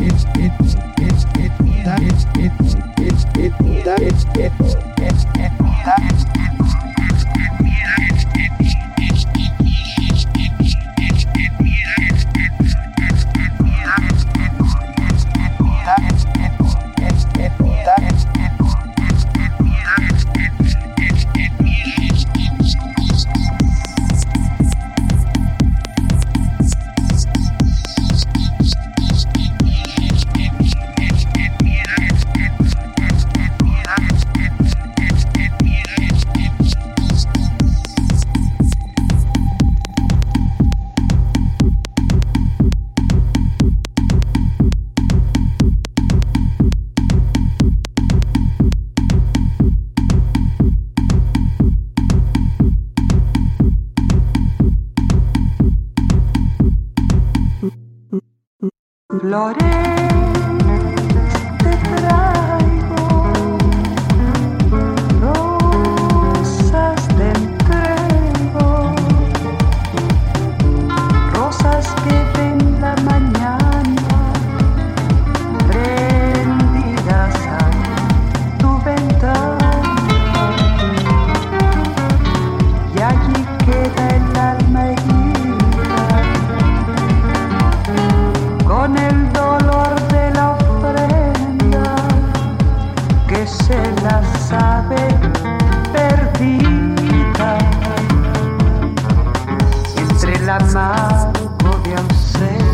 it's it's it's it's it's it's it's it's it's it's Glory. amado por mi ausencia.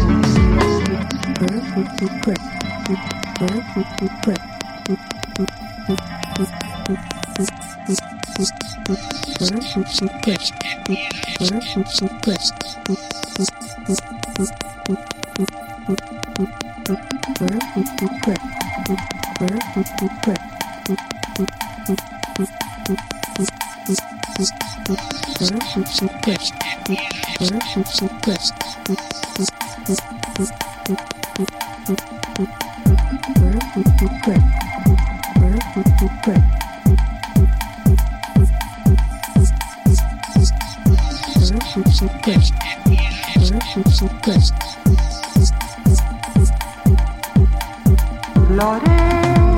Glory.